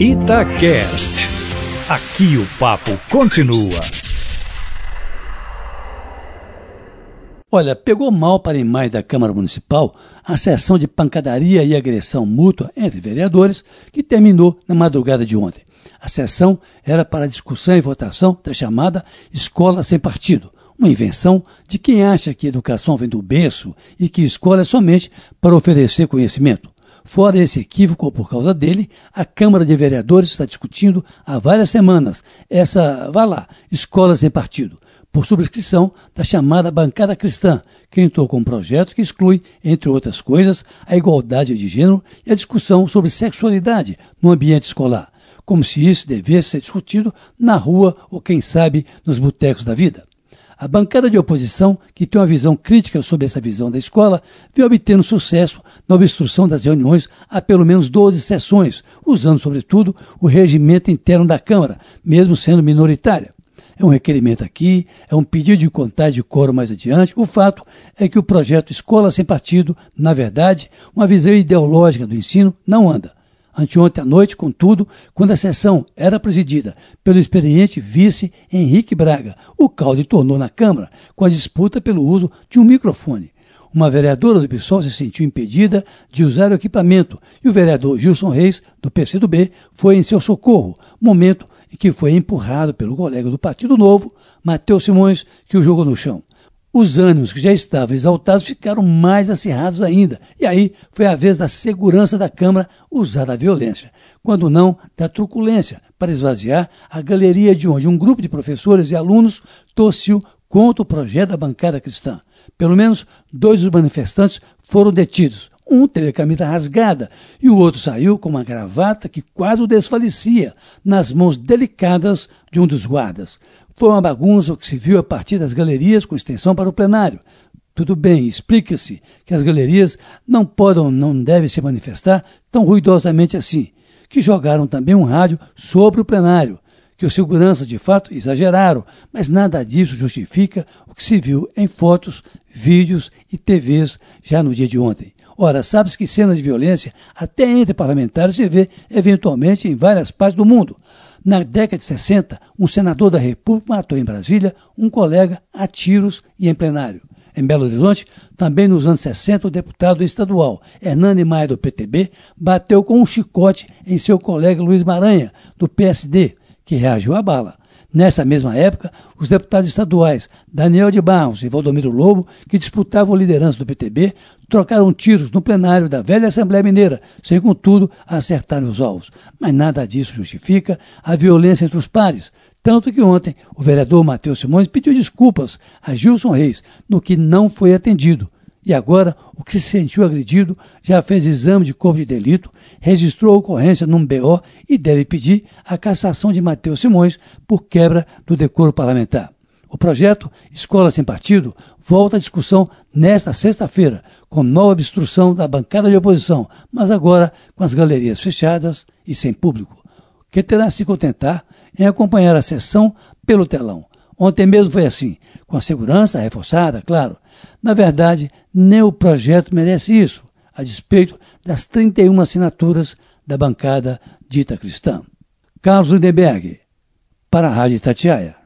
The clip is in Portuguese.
Itacast. Aqui o papo continua. Olha, pegou mal para a imagem da Câmara Municipal a sessão de pancadaria e agressão mútua entre vereadores que terminou na madrugada de ontem. A sessão era para discussão e votação da chamada Escola Sem Partido, uma invenção de quem acha que educação vem do berço e que escola é somente para oferecer conhecimento. Fora esse equívoco, por causa dele, a Câmara de Vereadores está discutindo há várias semanas essa, vá lá, Escola Sem Partido por subscrição da chamada Bancada Cristã, que entrou com um projeto que exclui, entre outras coisas, a igualdade de gênero e a discussão sobre sexualidade no ambiente escolar, como se isso devesse ser discutido na rua ou, quem sabe, nos botecos da vida. A bancada de oposição, que tem uma visão crítica sobre essa visão da escola, vem obtendo sucesso na obstrução das reuniões há pelo menos 12 sessões, usando, sobretudo, o regimento interno da Câmara, mesmo sendo minoritária é um requerimento aqui, é um pedido de contagem de coro mais adiante. O fato é que o projeto Escola Sem Partido, na verdade, uma visão ideológica do ensino, não anda. Anteontem à noite, contudo, quando a sessão era presidida pelo experiente vice Henrique Braga, o caldo tornou na Câmara com a disputa pelo uso de um microfone. Uma vereadora do PSOL se sentiu impedida de usar o equipamento e o vereador Gilson Reis, do PCdoB, foi em seu socorro, momento e que foi empurrado pelo colega do Partido Novo, Matheus Simões, que o jogou no chão. Os ânimos que já estavam exaltados ficaram mais acirrados ainda, e aí foi a vez da segurança da Câmara usar a violência, quando não da truculência, para esvaziar a galeria de onde um grupo de professores e alunos torciu contra o projeto da bancada cristã. Pelo menos dois dos manifestantes foram detidos, um teve a camisa rasgada e o outro saiu com uma gravata que quase o desfalecia nas mãos delicadas de um dos guardas. Foi uma bagunça o que se viu a partir das galerias com extensão para o plenário. Tudo bem, explica-se que as galerias não podem, não devem se manifestar tão ruidosamente assim, que jogaram também um rádio sobre o plenário, que os seguranças de fato exageraram, mas nada disso justifica o que se viu em fotos, vídeos e TVs já no dia de ontem. Ora, sabe-se que cenas de violência, até entre parlamentares, se vê eventualmente em várias partes do mundo. Na década de 60, um senador da República matou em Brasília um colega a tiros e em plenário. Em Belo Horizonte, também nos anos 60, o deputado estadual Hernani Maia, do PTB, bateu com um chicote em seu colega Luiz Maranha, do PSD, que reagiu à bala. Nessa mesma época, os deputados estaduais Daniel de Barros e Valdomiro Lobo, que disputavam a liderança do PTB, trocaram tiros no plenário da velha Assembleia Mineira, sem contudo acertar os alvos. Mas nada disso justifica a violência entre os pares, tanto que ontem o vereador Matheus Simões pediu desculpas a Gilson Reis, no que não foi atendido. E agora, o que se sentiu agredido já fez exame de corpo de delito, registrou a ocorrência num BO e deve pedir a cassação de Matheus Simões por quebra do decoro parlamentar. O projeto Escola Sem Partido volta à discussão nesta sexta-feira, com nova obstrução da bancada de oposição, mas agora com as galerias fechadas e sem público, que terá se contentar em acompanhar a sessão pelo telão. Ontem mesmo foi assim, com a segurança reforçada, claro. Na verdade, nem o projeto merece isso, a despeito das 31 assinaturas da bancada dita cristã. Carlos Lindenberg, para a Rádio Tatiaia.